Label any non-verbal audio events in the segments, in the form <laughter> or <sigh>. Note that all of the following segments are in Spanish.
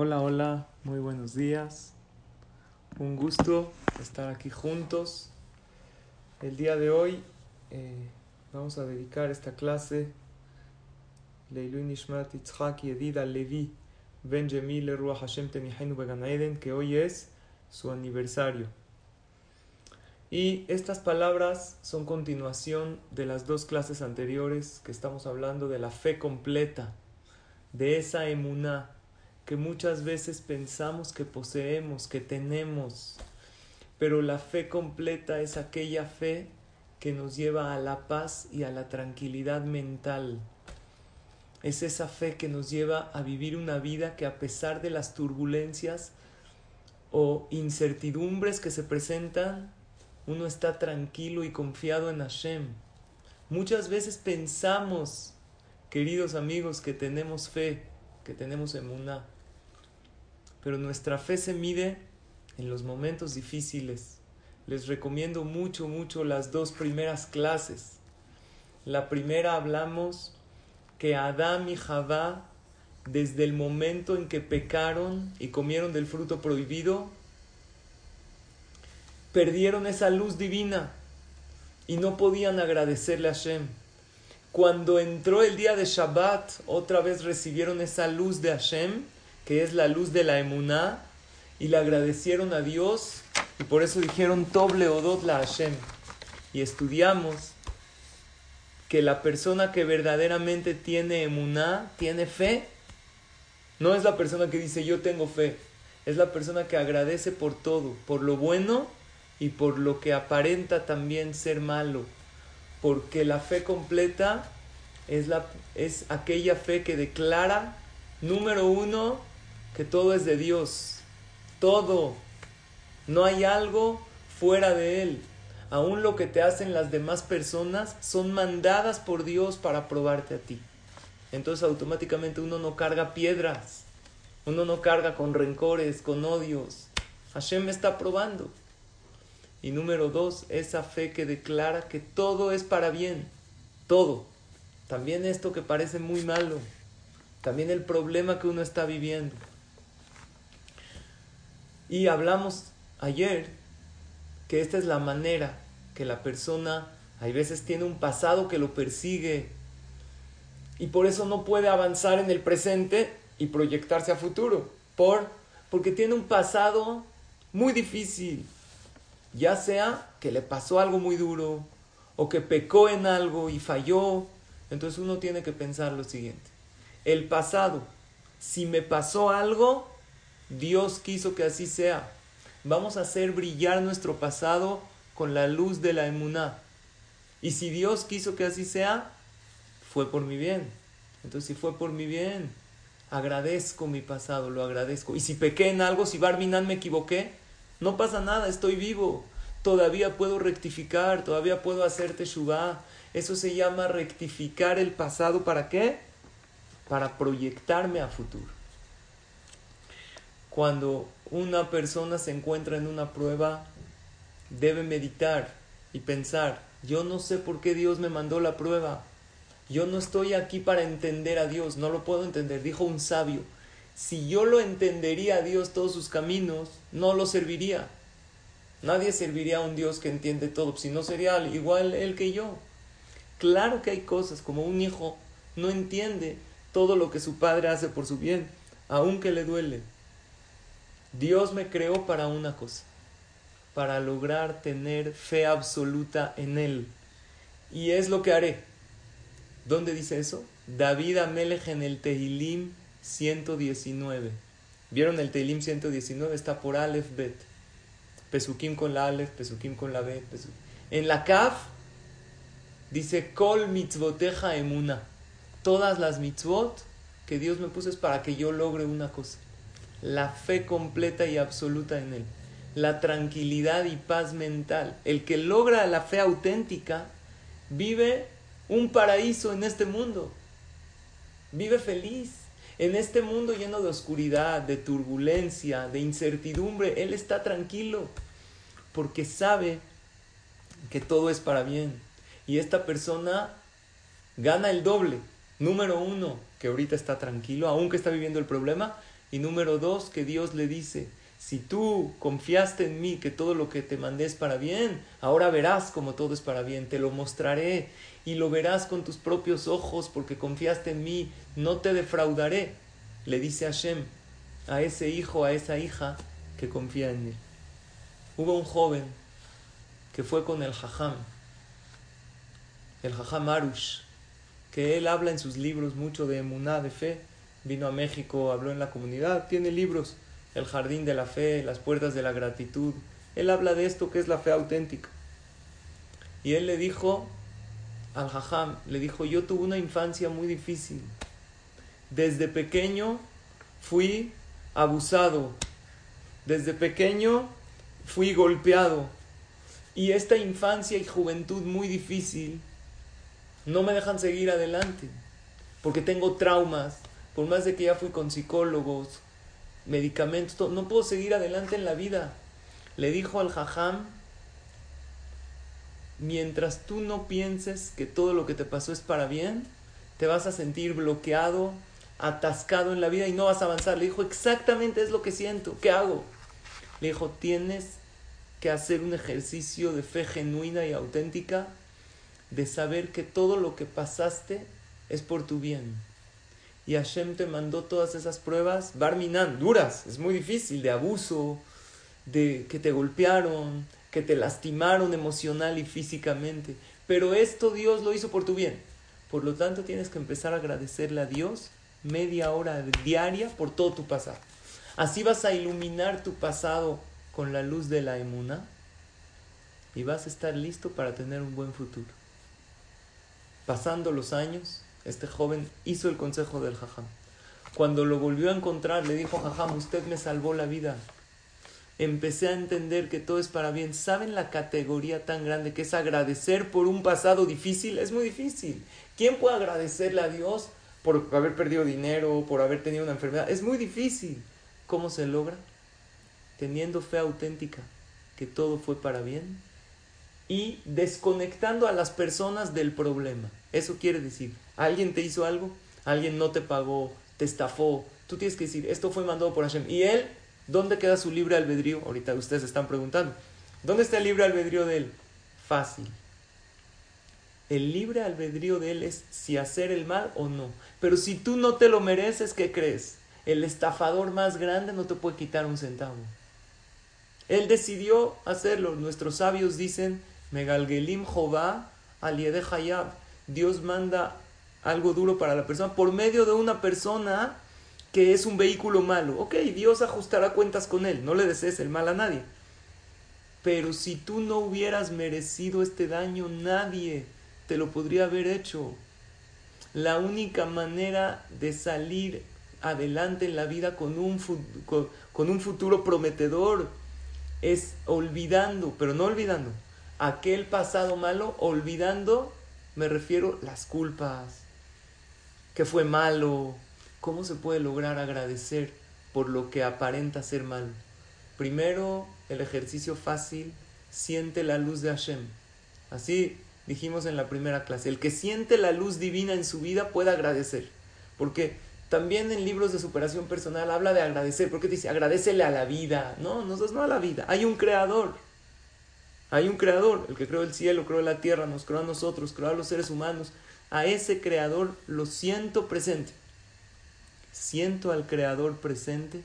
Hola, hola, muy buenos días. Un gusto estar aquí juntos. El día de hoy eh, vamos a dedicar esta clase Leilu Nishmat Yitzhak Yedida Levi Ben Jemil Ruach Hashem Tenihenu Began Eden, que hoy es su aniversario. Y estas palabras son continuación de las dos clases anteriores que estamos hablando de la fe completa, de esa emuná que muchas veces pensamos que poseemos, que tenemos, pero la fe completa es aquella fe que nos lleva a la paz y a la tranquilidad mental. Es esa fe que nos lleva a vivir una vida que a pesar de las turbulencias o incertidumbres que se presentan, uno está tranquilo y confiado en Hashem. Muchas veces pensamos, queridos amigos, que tenemos fe, que tenemos emuná, pero nuestra fe se mide en los momentos difíciles. Les recomiendo mucho, mucho las dos primeras clases. La primera hablamos que Adán y Javá, desde el momento en que pecaron y comieron del fruto prohibido, perdieron esa luz divina y no podían agradecerle a Hashem. Cuando entró el día de Shabbat, otra vez recibieron esa luz de Hashem, que es la luz de la emuná, y le agradecieron a Dios, y por eso dijeron Toble Odot la Hashem. Y estudiamos que la persona que verdaderamente tiene emuná, tiene fe, no es la persona que dice yo tengo fe, es la persona que agradece por todo, por lo bueno y por lo que aparenta también ser malo, porque la fe completa es, la, es aquella fe que declara, número uno, que todo es de Dios, todo, no hay algo fuera de Él. Aún lo que te hacen las demás personas son mandadas por Dios para probarte a ti. Entonces automáticamente uno no carga piedras, uno no carga con rencores, con odios. Hashem me está probando. Y número dos, esa fe que declara que todo es para bien, todo. También esto que parece muy malo, también el problema que uno está viviendo. Y hablamos ayer que esta es la manera que la persona, hay veces tiene un pasado que lo persigue. Y por eso no puede avanzar en el presente y proyectarse a futuro, por porque tiene un pasado muy difícil, ya sea que le pasó algo muy duro o que pecó en algo y falló, entonces uno tiene que pensar lo siguiente, el pasado, si me pasó algo, Dios quiso que así sea. Vamos a hacer brillar nuestro pasado con la luz de la emuná. Y si Dios quiso que así sea, fue por mi bien. Entonces, si fue por mi bien, agradezco mi pasado, lo agradezco. Y si pequé en algo, si Barminan me equivoqué, no pasa nada, estoy vivo. Todavía puedo rectificar, todavía puedo hacer teshuvah. Eso se llama rectificar el pasado. ¿Para qué? Para proyectarme a futuro. Cuando una persona se encuentra en una prueba, debe meditar y pensar, yo no sé por qué Dios me mandó la prueba. Yo no estoy aquí para entender a Dios, no lo puedo entender. Dijo un sabio, si yo lo entendería a Dios todos sus caminos, no lo serviría. Nadie serviría a un Dios que entiende todo, si no sería igual él que yo. Claro que hay cosas como un hijo no entiende todo lo que su padre hace por su bien, aunque le duele. Dios me creó para una cosa, para lograr tener fe absoluta en Él. Y es lo que haré. ¿Dónde dice eso? David Amelech en el Tehilim 119. ¿Vieron el Tehilim 119? Está por Aleph Bet. Pesukim con la Aleph, Pesukim con la Bet. En la Kaf dice Kol mitzvoteja. Todas las mitzvot que Dios me puso es para que yo logre una cosa, la fe completa y absoluta en Él, la tranquilidad y paz mental. El que logra la fe auténtica vive un paraíso en este mundo, vive feliz. En este mundo lleno de oscuridad, de turbulencia, de incertidumbre, Él está tranquilo porque sabe que todo es para bien. Y esta persona gana el doble. Número uno, que ahorita está tranquilo, aunque está viviendo el problema. Y número dos, que Dios le dice, si tú confiaste en mí que todo lo que te mandé es para bien, ahora verás como todo es para bien, te lo mostraré y lo verás con tus propios ojos porque confiaste en mí, no te defraudaré. Le dice Hashem a ese hijo, a esa hija que confía en él. Hubo un joven que fue con el Jajam, el Jajam Arush, que él habla en sus libros mucho de emuná, de fe. Vino a México, habló en la comunidad, tiene libros, El Jardín de la Fe, Las Puertas de la Gratitud. Él habla de esto que es la fe auténtica. Y él le dijo al Jajam, le dijo, yo tuve una infancia muy difícil. Desde pequeño fui abusado. Desde pequeño fui golpeado. Y esta infancia y juventud muy difícil no me dejan seguir adelante, porque tengo traumas, por más de que ya fui con psicólogos, medicamentos, no puedo seguir adelante en la vida. Le dijo al jajam, mientras tú no pienses que todo lo que te pasó es para bien, te vas a sentir bloqueado, atascado en la vida y no vas a avanzar. Le dijo, exactamente es lo que siento, ¿qué hago? Le dijo, tienes que hacer un ejercicio de fe genuina y auténtica de saber que todo lo que pasaste es por tu bien. Y Hashem te mandó todas esas pruebas, Barminan, duras, es muy difícil, de abuso, de que te golpearon, que te lastimaron emocional y físicamente. Pero esto Dios lo hizo por tu bien. Por lo tanto, tienes que empezar a agradecerle a Dios media hora diaria por todo tu pasado. Así vas a iluminar tu pasado con la luz de la emuna y vas a estar listo para tener un buen futuro. Pasando los años, este joven hizo el consejo del jajam. Cuando lo volvió a encontrar, le dijo, jajam, usted me salvó la vida. Empecé a entender que todo es para bien. ¿Saben la categoría tan grande que es agradecer por un pasado difícil? Es muy difícil. ¿Quién puede agradecerle a Dios por haber perdido dinero, por haber tenido una enfermedad? Es muy difícil. ¿Cómo se logra? Teniendo fe auténtica, que todo fue para bien y desconectando a las personas del problema. Eso quiere decir, alguien te hizo algo, alguien no te pagó, te estafó. Tú tienes que decir, esto fue mandado por Hashem. ¿Y él? ¿Dónde queda su libre albedrío? Ahorita ustedes están preguntando. ¿Dónde está el libre albedrío de él? Fácil. El libre albedrío de él es si hacer el mal o no. Pero si tú no te lo mereces, ¿qué crees? El estafador más grande no te puede quitar un centavo. Él decidió hacerlo. Nuestros sabios dicen, Megalgelim Jová Aliede Hayab. Dios manda algo duro para la persona por medio de una persona que es un vehículo malo. Ok, Dios ajustará cuentas con él, no le desees el mal a nadie. Pero si tú no hubieras merecido este daño, nadie te lo podría haber hecho. La única manera de salir adelante en la vida con un, con un futuro prometedor es olvidando, pero no olvidando, aquel pasado malo, olvidando, me refiero las culpas, que fue malo, cómo se puede lograr agradecer por lo que aparenta ser malo. Primero, el ejercicio fácil, siente la luz de Hashem. Así dijimos en la primera clase, el que siente la luz divina en su vida puede agradecer, porque también en libros de superación personal habla de agradecer, porque dice, agradecele a la vida, no, no, no a la vida, hay un creador, hay un creador, el que creó el cielo, creó la tierra, nos creó a nosotros, creó a los seres humanos. A ese creador lo siento presente. Siento al creador presente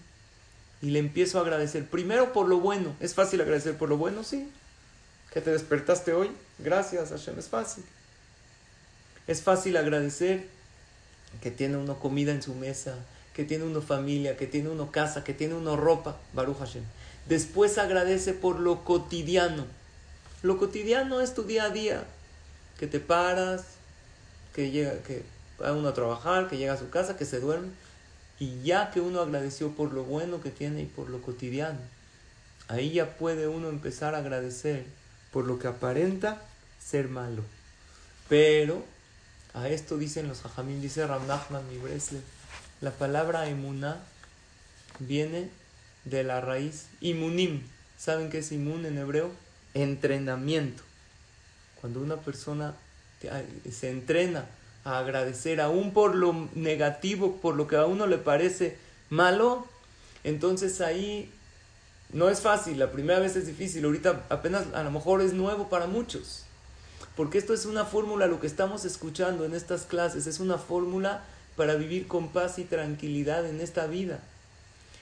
y le empiezo a agradecer. Primero por lo bueno. ¿Es fácil agradecer por lo bueno? Sí. Que te despertaste hoy. Gracias, Hashem. Es fácil. Es fácil agradecer que tiene uno comida en su mesa, que tiene uno familia, que tiene uno casa, que tiene uno ropa. Baruch Hashem. Después agradece por lo cotidiano lo cotidiano es tu día a día, que te paras, que llega, que va uno a trabajar, que llega a su casa, que se duerme. Y ya que uno agradeció por lo bueno que tiene y por lo cotidiano, ahí ya puede uno empezar a agradecer por lo que aparenta ser malo. Pero a esto dicen los hajamim, dice Ram mi Bresle, la palabra emuná viene de la raíz imunim. ¿Saben qué es imun en hebreo? Entrenamiento. Cuando una persona se entrena a agradecer aún por lo negativo, por lo que a uno le parece malo, entonces ahí no es fácil, la primera vez es difícil, ahorita apenas a lo mejor es nuevo para muchos, porque esto es una fórmula, lo que estamos escuchando en estas clases es una fórmula para vivir con paz y tranquilidad en esta vida,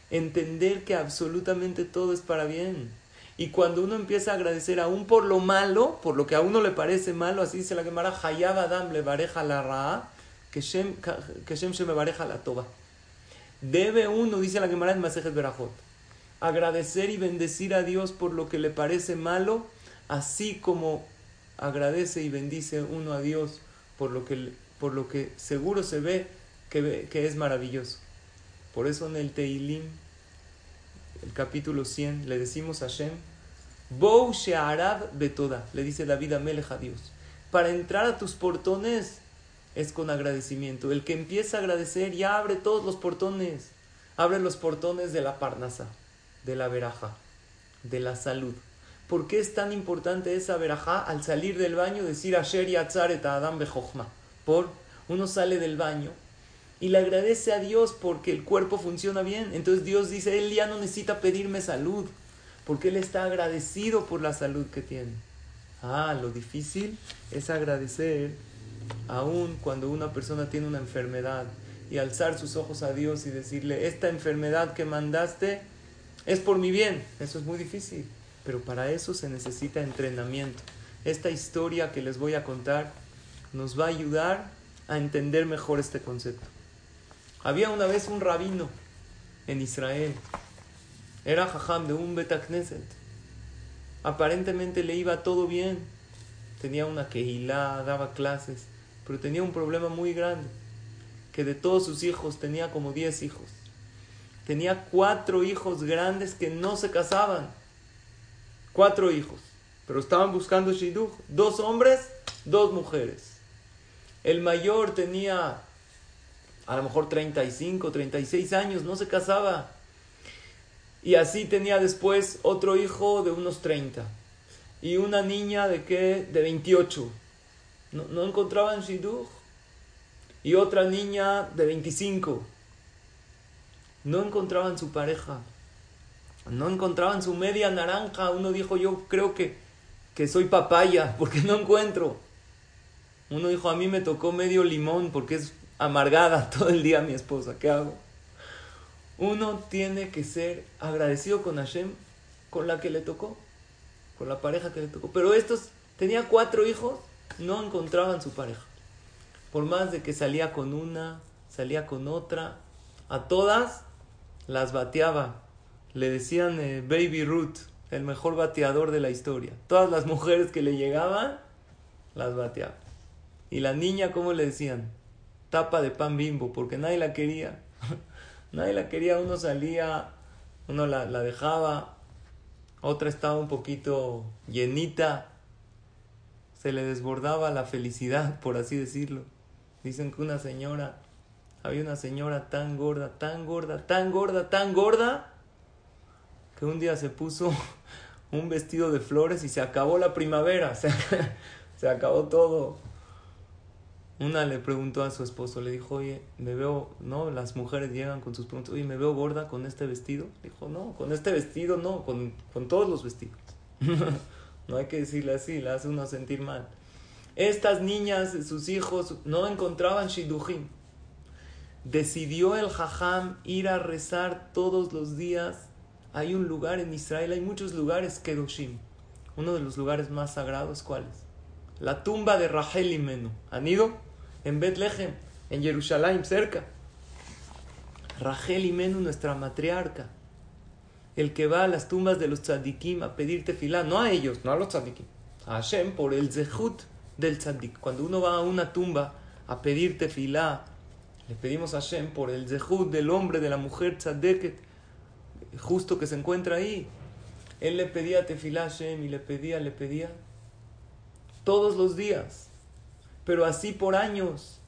entender que absolutamente todo es para bien. Y cuando uno empieza a agradecer aún por lo malo, por lo que a uno le parece malo, así dice la Gemara, Hayab Adam le bareja la ra, que Shem, se me bareja la toba. Debe uno, dice la Gemara en Masejet Berajot, agradecer y bendecir a Dios por lo que le parece malo, así como agradece y bendice uno a Dios por lo que, por lo que seguro se ve que, que es maravilloso. Por eso en el Teilim, el capítulo 100, le decimos a Shem, Bou She'arab Betoda, le dice David Amelech a Dios. Para entrar a tus portones es con agradecimiento. El que empieza a agradecer ya abre todos los portones. Abre los portones de la parnasa, de la veraja, de la salud. ¿Por qué es tan importante esa veraja al salir del baño decir Asher Yatzar et Adam Bejochma? Por uno sale del baño y le agradece a Dios porque el cuerpo funciona bien. Entonces Dios dice, él ya no necesita pedirme salud porque él está agradecido por la salud que tiene. Ah, lo difícil es agradecer aún cuando una persona tiene una enfermedad y alzar sus ojos a Dios y decirle, esta enfermedad que mandaste es por mi bien. Eso es muy difícil, pero para eso se necesita entrenamiento. Esta historia que les voy a contar nos va a ayudar a entender mejor este concepto. Había una vez un rabino en Israel era jajam de un Betakneset. Aparentemente le iba todo bien. Tenía una quejilá, daba clases, pero tenía un problema muy grande. Que de todos sus hijos tenía como 10 hijos. Tenía cuatro hijos grandes que no se casaban. Cuatro hijos. Pero estaban buscando shidduch. Dos hombres, dos mujeres. El mayor tenía a lo mejor 35, 36 años, no se casaba. Y así tenía después otro hijo de unos 30. Y una niña de qué? De 28. No, no encontraban shidduch. Y otra niña de 25. No encontraban su pareja. No encontraban su media naranja. Uno dijo, yo creo que, que soy papaya <laughs> porque no encuentro. Uno dijo, a mí me tocó medio limón porque es amargada <laughs> todo el día mi esposa. ¿Qué hago? Uno tiene que ser agradecido con Hashem, con la que le tocó, con la pareja que le tocó. Pero estos, tenía cuatro hijos, no encontraban su pareja. Por más de que salía con una, salía con otra, a todas las bateaba. Le decían eh, Baby Ruth, el mejor bateador de la historia. Todas las mujeres que le llegaban, las bateaba. Y la niña, ¿cómo le decían? Tapa de pan bimbo, porque nadie la quería. <laughs> Nadie la quería, uno salía, uno la, la dejaba, otra estaba un poquito llenita, se le desbordaba la felicidad, <laughs> por así decirlo. Dicen que una señora, había una señora tan gorda, tan gorda, tan gorda, tan gorda, que un día se puso <laughs> un vestido de flores y se acabó la primavera, se, <laughs> se acabó todo. Una le preguntó a su esposo, le dijo, oye, me veo, ¿no? Las mujeres llegan con sus preguntas, oye, ¿me veo gorda con este vestido? Dijo, no, con este vestido no, con, con todos los vestidos. <laughs> no hay que decirle así, le hace uno sentir mal. Estas niñas, sus hijos, no encontraban shidujim. Decidió el jajam ir a rezar todos los días. Hay un lugar en Israel, hay muchos lugares, Kedoshim. Uno de los lugares más sagrados, ¿cuál es? La tumba de Rachel y Menú. ¿Han ido? En Betlehem, en Jerusalén, cerca. Rachel y Menú, nuestra matriarca, el que va a las tumbas de los tzadikim a pedir tefilá, no a ellos, no a los tzadikim, a Hashem por el zehut del tzadik. Cuando uno va a una tumba a pedir tefilá, Le pedimos a Hashem por el zehut del hombre, de la mujer tzadeket, justo que se encuentra ahí. Él le pedía tefilá a Hashem y le pedía, le pedía. Todos los días. Pero así por años.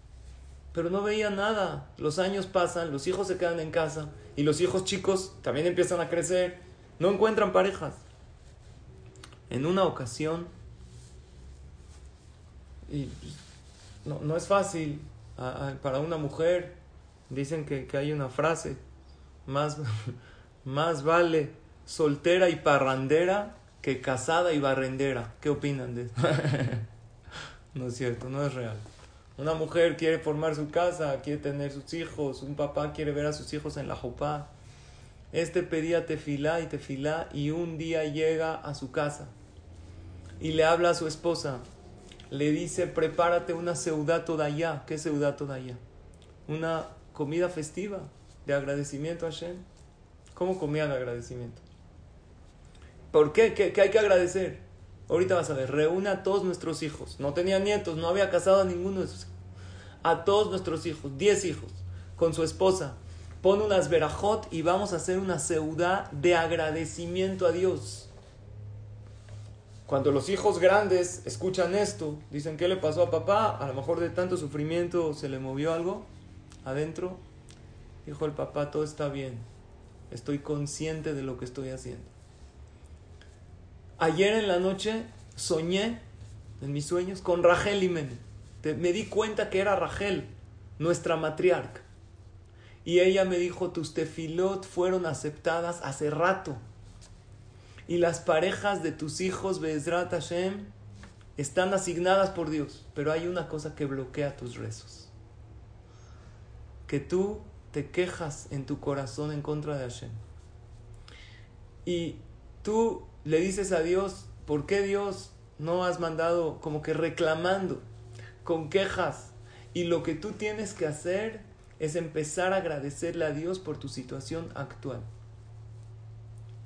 Pero no veía nada. Los años pasan, los hijos se quedan en casa. Y los hijos chicos también empiezan a crecer. No encuentran parejas. En una ocasión, y no, no es fácil para una mujer, dicen que, que, hay una frase, más, <laughs> más vale soltera y parrandera que casada y barrendera. ¿Qué opinan de eso? <laughs> no es cierto, no es real. Una mujer quiere formar su casa, quiere tener sus hijos, un papá quiere ver a sus hijos en la jopá. Este pedía tefilá y tefilá y un día llega a su casa y le habla a su esposa. Le dice, prepárate una seudato de allá. ¿Qué seudato de allá? Una comida festiva de agradecimiento a Hashem. ¿Cómo comía de agradecimiento? ¿Por qué? qué? ¿Qué hay que agradecer? Ahorita vas a ver, reúne a todos nuestros hijos. No tenía nietos, no había casado a ninguno de sus hijos. A todos nuestros hijos, diez hijos, con su esposa. Pone unas verajot y vamos a hacer una seudá de agradecimiento a Dios. Cuando los hijos grandes escuchan esto, dicen, ¿qué le pasó a papá? A lo mejor de tanto sufrimiento se le movió algo adentro. Dijo el papá, todo está bien. Estoy consciente de lo que estoy haciendo. Ayer en la noche soñé en mis sueños con Rachel y Men. Me di cuenta que era Rachel, nuestra matriarca. Y ella me dijo, tus tefilot fueron aceptadas hace rato. Y las parejas de tus hijos, Bezrat Hashem, están asignadas por Dios. Pero hay una cosa que bloquea tus rezos. Que tú te quejas en tu corazón en contra de Hashem. Y tú le dices a Dios, ¿por qué Dios no has mandado como que reclamando, con quejas? Y lo que tú tienes que hacer es empezar a agradecerle a Dios por tu situación actual.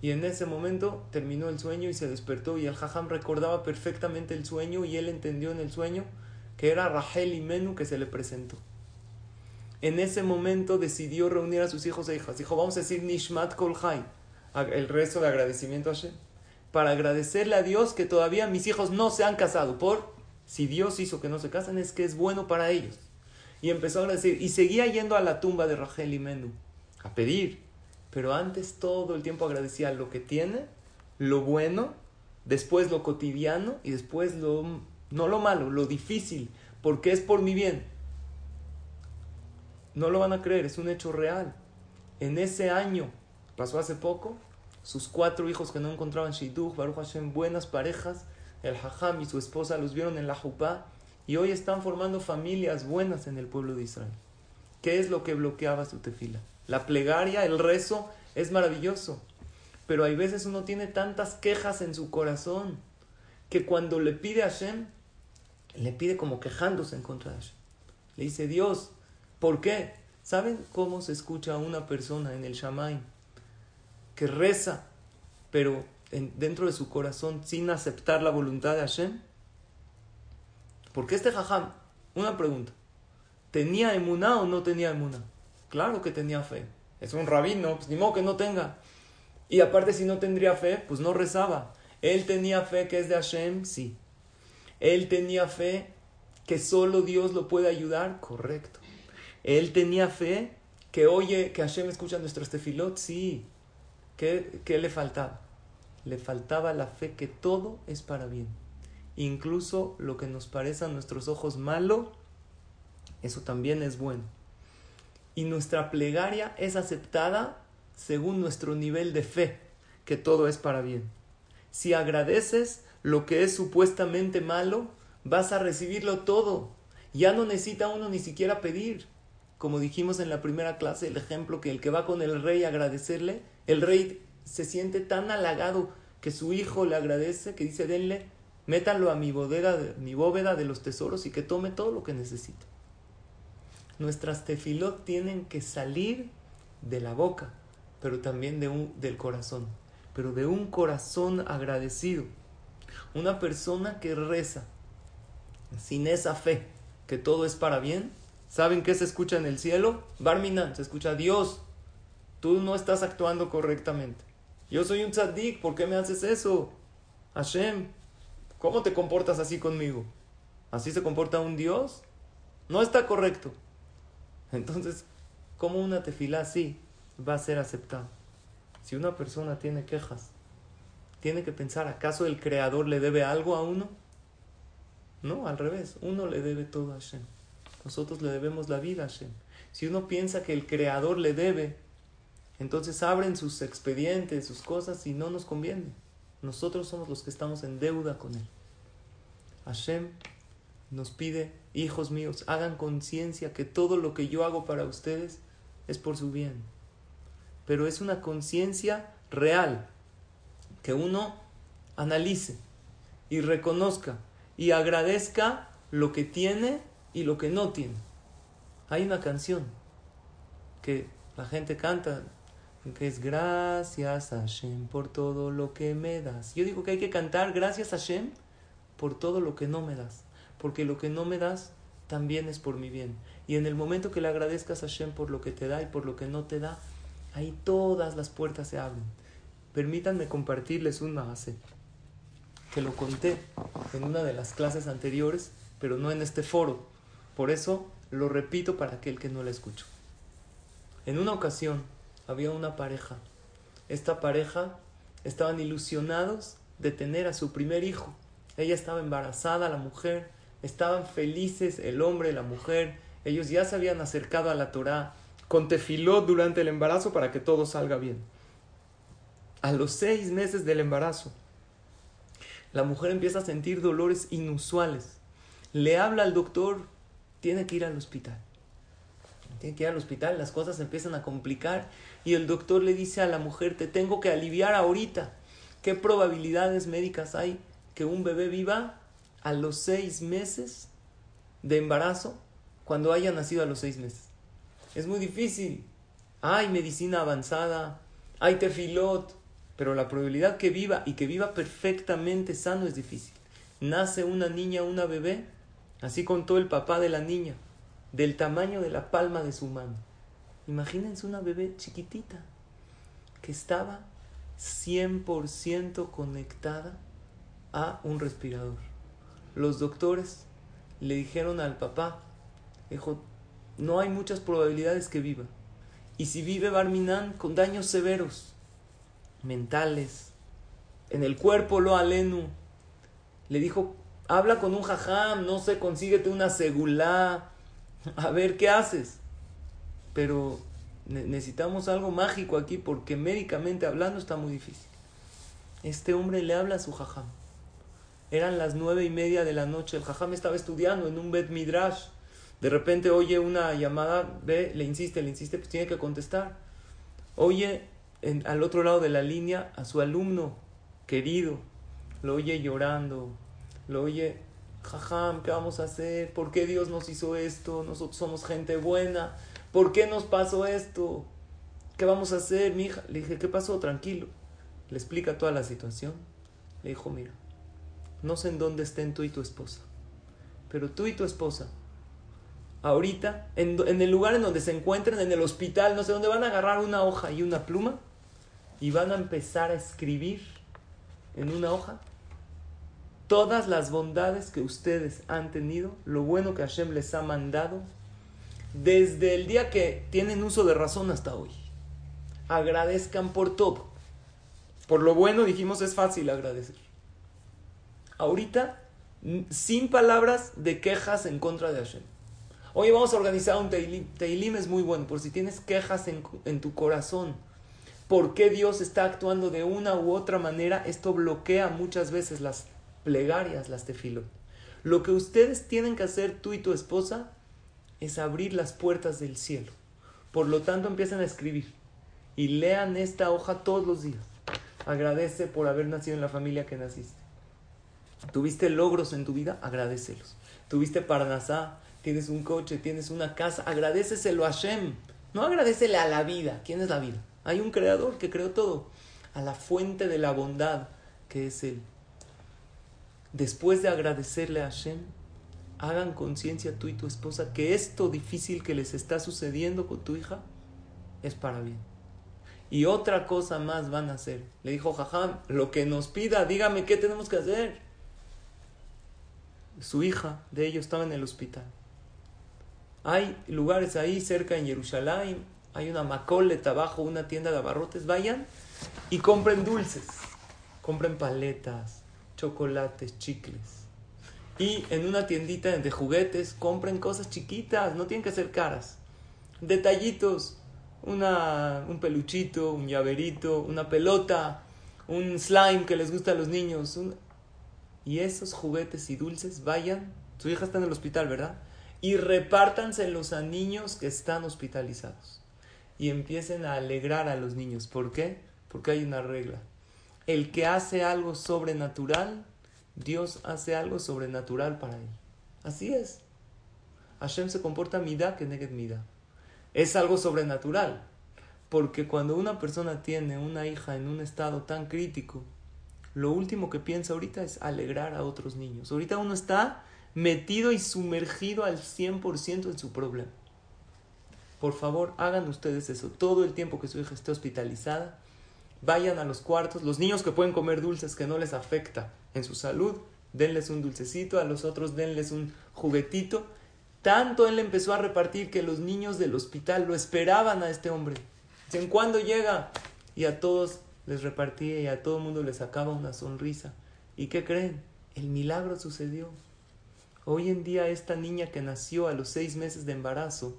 Y en ese momento terminó el sueño y se despertó y el jajam recordaba perfectamente el sueño y él entendió en el sueño que era Rahel y Menú que se le presentó. En ese momento decidió reunir a sus hijos e hijas. Dijo, vamos a decir Nishmat Kol el resto de agradecimiento a Hashem para agradecerle a Dios que todavía mis hijos no se han casado. Por si Dios hizo que no se casen, es que es bueno para ellos. Y empezó a agradecer. Y seguía yendo a la tumba de Rachel y Menú a pedir. Pero antes todo el tiempo agradecía lo que tiene, lo bueno, después lo cotidiano y después lo, no lo malo, lo difícil, porque es por mi bien. No lo van a creer, es un hecho real. En ese año, pasó hace poco, sus cuatro hijos que no encontraban Shidduch, Baruch Hashem, buenas parejas, el Hajam y su esposa los vieron en la Jupá y hoy están formando familias buenas en el pueblo de Israel. ¿Qué es lo que bloqueaba su tefila? La plegaria, el rezo, es maravilloso, pero hay veces uno tiene tantas quejas en su corazón que cuando le pide a Hashem, le pide como quejándose en contra de Hashem. Le dice, Dios, ¿por qué? ¿Saben cómo se escucha a una persona en el Shamaim? Que reza, pero dentro de su corazón sin aceptar la voluntad de Hashem? Porque este jajam, una pregunta, ¿tenía emuná o no tenía emuná? Claro que tenía fe. Es un rabino, pues ni modo que no tenga. Y aparte si no tendría fe, pues no rezaba. Él tenía fe que es de Hashem, sí. Él tenía fe que solo Dios lo puede ayudar, correcto. Él tenía fe que oye que Hashem escucha nuestros tefilot, sí. ¿Qué, le faltaba? Le faltaba la fe que todo es para bien. Incluso lo que nos parece a nuestros ojos malo, eso también es bueno. Y nuestra plegaria es aceptada según nuestro nivel de fe, que todo es para bien. Si agradeces lo que es supuestamente malo, vas a recibirlo todo. Ya no necesita uno ni siquiera pedir. Como dijimos en la primera clase, el ejemplo que el que va con el rey a agradecerle, el rey se siente tan halagado que su hijo le agradece, que dice, denle, métanlo a mi, bóveda de los tesoros y que tome todo lo que necesita. Nuestras tefilot tienen que salir de la boca, pero también de un, del corazón, pero de un corazón agradecido. Una persona que reza sin esa fe, que todo es para bien, ¿Saben qué se escucha en el cielo? Barminan, se escucha Dios. Tú no estás actuando correctamente. Yo soy un tzaddik, ¿por qué me haces eso? Hashem, ¿cómo te comportas así conmigo? ¿Así se comporta un Dios? No está correcto. Entonces, ¿cómo una tefilá así va a ser aceptada? Si una persona tiene quejas, tiene que pensar, ¿acaso el Creador le debe algo a uno? No, al revés, uno le debe todo a Hashem. Nosotros le debemos la vida a Hashem. Si uno piensa que el Creador le debe, entonces abren sus expedientes, sus cosas y no nos conviene. Nosotros somos los que estamos en deuda con Él. Hashem nos pide, hijos míos, hagan conciencia que todo lo que yo hago para ustedes es por su bien. Pero es una conciencia real, que uno analice y reconozca y agradezca lo que tiene y lo que no tiene. Hay una canción que la gente canta es gracias a Hashem por todo lo que me das. Yo digo que hay que cantar gracias a Hashem por todo lo que no me das, porque lo que no me das también es por mi bien. Y en el momento que le agradezcas a Hashem por lo que te da y por lo que no te da, ahí todas las puertas se abren. Permítanme compartirles un mahase, que lo conté en una de las clases anteriores, pero no en este foro. Por eso lo repito para aquel que no lo escuchó. En una ocasión, había una pareja. Esta pareja estaban ilusionados de tener a su primer hijo. Ella estaba embarazada, la mujer, estaban felices el hombre, la mujer. Ellos ya se habían acercado a la Torá con tefilot durante el embarazo para que todo salga bien. A los seis meses del embarazo, la mujer empieza a sentir dolores inusuales. Le habla al doctor, tiene que ir al hospital. Tiene que ir al hospital, las cosas empiezan a complicar y el doctor le dice a la mujer, te tengo que aliviar ahorita. ¿Qué probabilidades médicas hay que un bebé viva a los seis meses de embarazo cuando haya nacido a los seis meses? Es muy difícil. Hay medicina avanzada, hay tefilot, pero la probabilidad que viva y que viva perfectamente sano es difícil. Nace una niña, una bebé, así contó el papá de la niña, del tamaño de la palma de su mano. Imagínense una bebé chiquitita que estaba 100% conectada a un respirador. Los doctores le dijeron al papá, dijo, no hay muchas probabilidades que viva. Y si vive Barminan con daños severos, mentales, en el cuerpo lo alenu, le dijo, habla con un jajam, no sé, consíguete una segulá, <laughs> a ver qué haces pero necesitamos algo mágico aquí porque médicamente hablando está muy difícil. Este hombre le habla a su jajam. Eran las nueve y media de la noche. El jajam estaba estudiando en un Bet Midrash. De repente oye una llamada, ve, le insiste, le insiste, pues tiene que contestar. Oye al otro lado de la línea a su alumno querido. Lo oye llorando. Lo oye, jajam, ¿qué vamos a hacer? ¿Por qué Dios nos hizo esto? Nosotros somos gente buena ¿Por qué nos pasó esto? ¿Qué vamos a hacer, mi hija? Le dije, ¿qué pasó? Tranquilo. Le explica toda la situación. Le dijo, mira, no sé en dónde estén tú y tu esposa, pero tú y tu esposa, ahorita, en, en el lugar en donde se encuentran, en el hospital, no sé dónde, van a agarrar una hoja y una pluma y van a empezar a escribir en una hoja todas las bondades que ustedes han tenido, lo bueno que Hashem les ha mandado desde el día que tienen uso de razón hasta hoy. Agradezcan por todo. Por lo bueno dijimos es fácil agradecer. Ahorita, sin palabras de quejas en contra de Hashem. Hoy vamos a organizar un Teilim. Teilim es muy bueno, por si tienes quejas en, en tu corazón. ¿Por qué Dios está actuando de una u otra manera? Esto bloquea muchas veces las plegarias, las tefilot. Lo que ustedes tienen que hacer tú y tu esposa es abrir las puertas del cielo. Por lo tanto, empiezan a escribir y lean esta hoja todos los días. Agradece por haber nacido en la familia que naciste. Tuviste logros en tu vida, agradecelos. Tuviste parnasá, tienes un coche, tienes una casa, agradeceselo a Hashem. No agradecele a la vida. ¿Quién es la vida? Hay un creador que creó todo. A la fuente de la bondad que es Él. Después de agradecerle a Hashem, hagan conciencia tú y tu esposa que esto difícil que les está sucediendo con tu hija es para bien. Y otra cosa más van a hacer. Le dijo Jajam, lo que nos pida, dígame qué tenemos que hacer. Su hija de ellos estaba en el hospital. Hay lugares ahí cerca en Jerusalén, hay una macoleta abajo, una tienda de abarrotes. Vayan y compren dulces, compren paletas, chocolates, chicles. Y en una tiendita de juguetes compren cosas chiquitas, no tienen que ser caras. Detallitos, una, un peluchito, un llaverito, una pelota, un slime que les gusta a los niños. Y esos juguetes y dulces vayan. Su hija está en el hospital, ¿verdad? Y repártanselos a niños que están hospitalizados. Y empiecen a alegrar a los niños. ¿Por qué? Porque hay una regla. El que hace algo sobrenatural, Dios hace algo sobrenatural para él. Así es. Hashem se comporta mida que neged mida es algo sobrenatural. Porque cuando una persona tiene una hija en un estado tan crítico, lo último que piensa ahorita es alegrar a otros niños. Ahorita uno está metido y sumergido al 100% en su problema. Por favor, hagan ustedes eso. Todo el tiempo que su hija esté hospitalizada, vayan a los cuartos. Los niños que pueden comer dulces que no les afecta en su salud, denles un dulcecito. A los otros denles un juguetito tanto él empezó a repartir que los niños del hospital lo esperaban a este hombre. Dicen, ¿cuándo llega? Y a todos les repartía y a todo el mundo les sacaba una sonrisa. ¿Y qué creen? El milagro sucedió. Hoy en día esta niña que nació a los seis meses de embarazo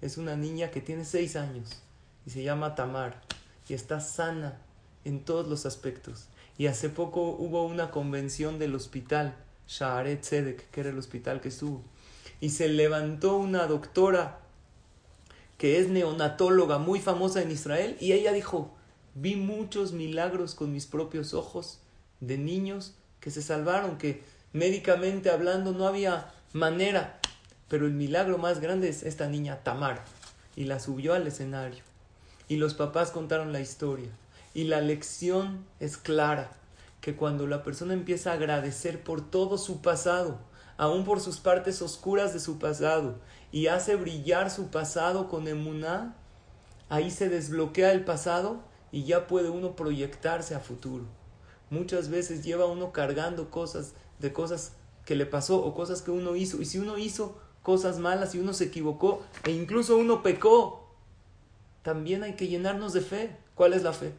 es una niña que tiene seis años y se llama Tamar y está sana en todos los aspectos. Y hace poco hubo una convención del hospital, Shaaret Tzedek, que era el hospital que estuvo y se levantó una doctora que es neonatóloga muy famosa en Israel y ella dijo, vi muchos milagros con mis propios ojos de niños que se salvaron, que médicamente hablando no había manera, pero el milagro más grande es esta niña Tamar y la subió al escenario y los papás contaron la historia y la lección es clara que cuando la persona empieza a agradecer por todo su pasado, aún por sus partes oscuras de su pasado, y hace brillar su pasado con emuná, ahí se desbloquea el pasado y ya puede uno proyectarse a futuro. Muchas veces lleva uno cargando cosas de cosas que le pasó o cosas que uno hizo. Y si uno hizo cosas malas y uno se equivocó e incluso uno pecó, también hay que llenarnos de fe. ¿Cuál es la fe?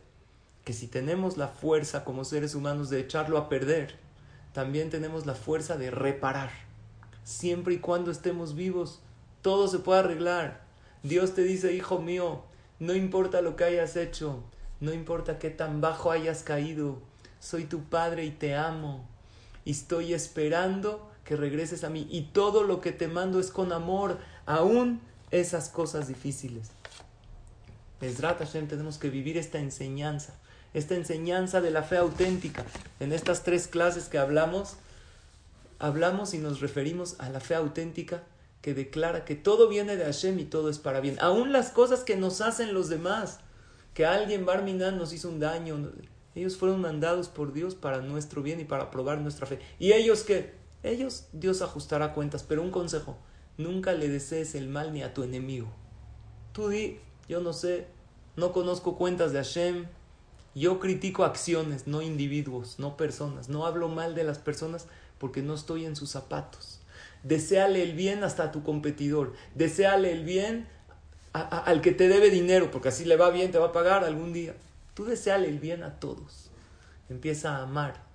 Que si tenemos la fuerza como seres humanos de echarlo a perder, también tenemos la fuerza de reparar. Siempre y cuando estemos vivos, todo se puede arreglar. Dios te dice, hijo mío, no importa lo que hayas hecho, no importa qué tan bajo hayas caído, soy tu padre y te amo. Y estoy esperando que regreses a mí. Y todo lo que te mando es con amor, aún esas cosas difíciles. Besrat Hashem, tenemos que vivir esta enseñanza esta enseñanza de la fe auténtica. En estas tres clases que hablamos, hablamos y nos referimos a la fe auténtica que declara que todo viene de Hashem y todo es para bien. Aún las cosas que nos hacen los demás, que alguien Barminan nos hizo un daño, ellos fueron mandados por Dios para nuestro bien y para probar nuestra fe. Y ellos que, ellos Dios ajustará cuentas, pero un consejo, nunca le desees el mal ni a tu enemigo. Tú di, yo no sé, no conozco cuentas de Hashem, yo critico acciones, no individuos, no personas. No hablo mal de las personas porque no estoy en sus zapatos. Deseale el bien hasta a tu competidor. Deseale el bien al que te debe dinero, porque así le va bien, te va a pagar algún día. Tú deseale el bien a todos. Empieza a amar.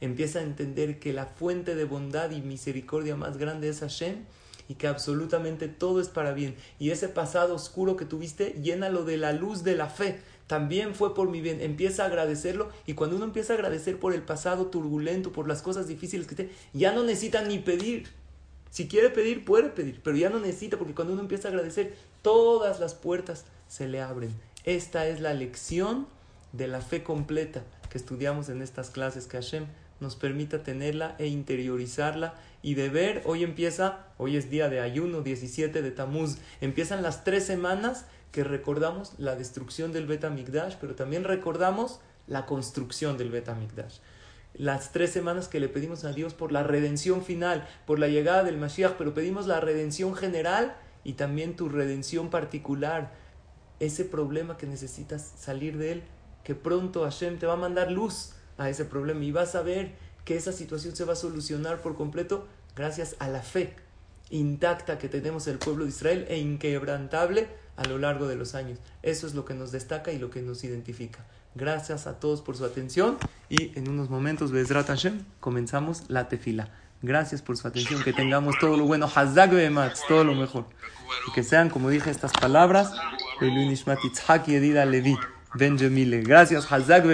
Empieza a entender que la fuente de bondad y misericordia más grande es Hashem y que absolutamente todo es para bien. Y ese pasado oscuro que tuviste, llénalo de la luz de la fe también fue por mi bien. Empieza a agradecerlo y cuando uno empieza a agradecer por el pasado turbulento, por las cosas difíciles que te, ya no necesita ni pedir. Si quiere pedir, puede pedir, pero ya no necesita porque cuando uno empieza a agradecer, todas las puertas se le abren. Esta es la lección de la fe completa que estudiamos en estas clases que Hashem nos permita tenerla e interiorizarla. Y de ver, hoy empieza, hoy es día de ayuno, 17 de Tamuz, empiezan las tres semanas que recordamos la destrucción del Bet pero también recordamos la construcción del Bet las tres semanas que le pedimos a Dios por la redención final, por la llegada del Mashiach, pero pedimos la redención general y también tu redención particular, ese problema que necesitas salir de él, que pronto Hashem te va a mandar luz a ese problema y vas a ver que esa situación se va a solucionar por completo gracias a la fe intacta que tenemos el pueblo de Israel e inquebrantable a lo largo de los años. Eso es lo que nos destaca y lo que nos identifica. Gracias a todos por su atención y en unos momentos, Bezrat Hashem, comenzamos la tefila. Gracias por su atención, que tengamos todo lo bueno, Hazak todo lo mejor. Y que sean, como dije, estas palabras, Levi, Ben Gracias, Hazak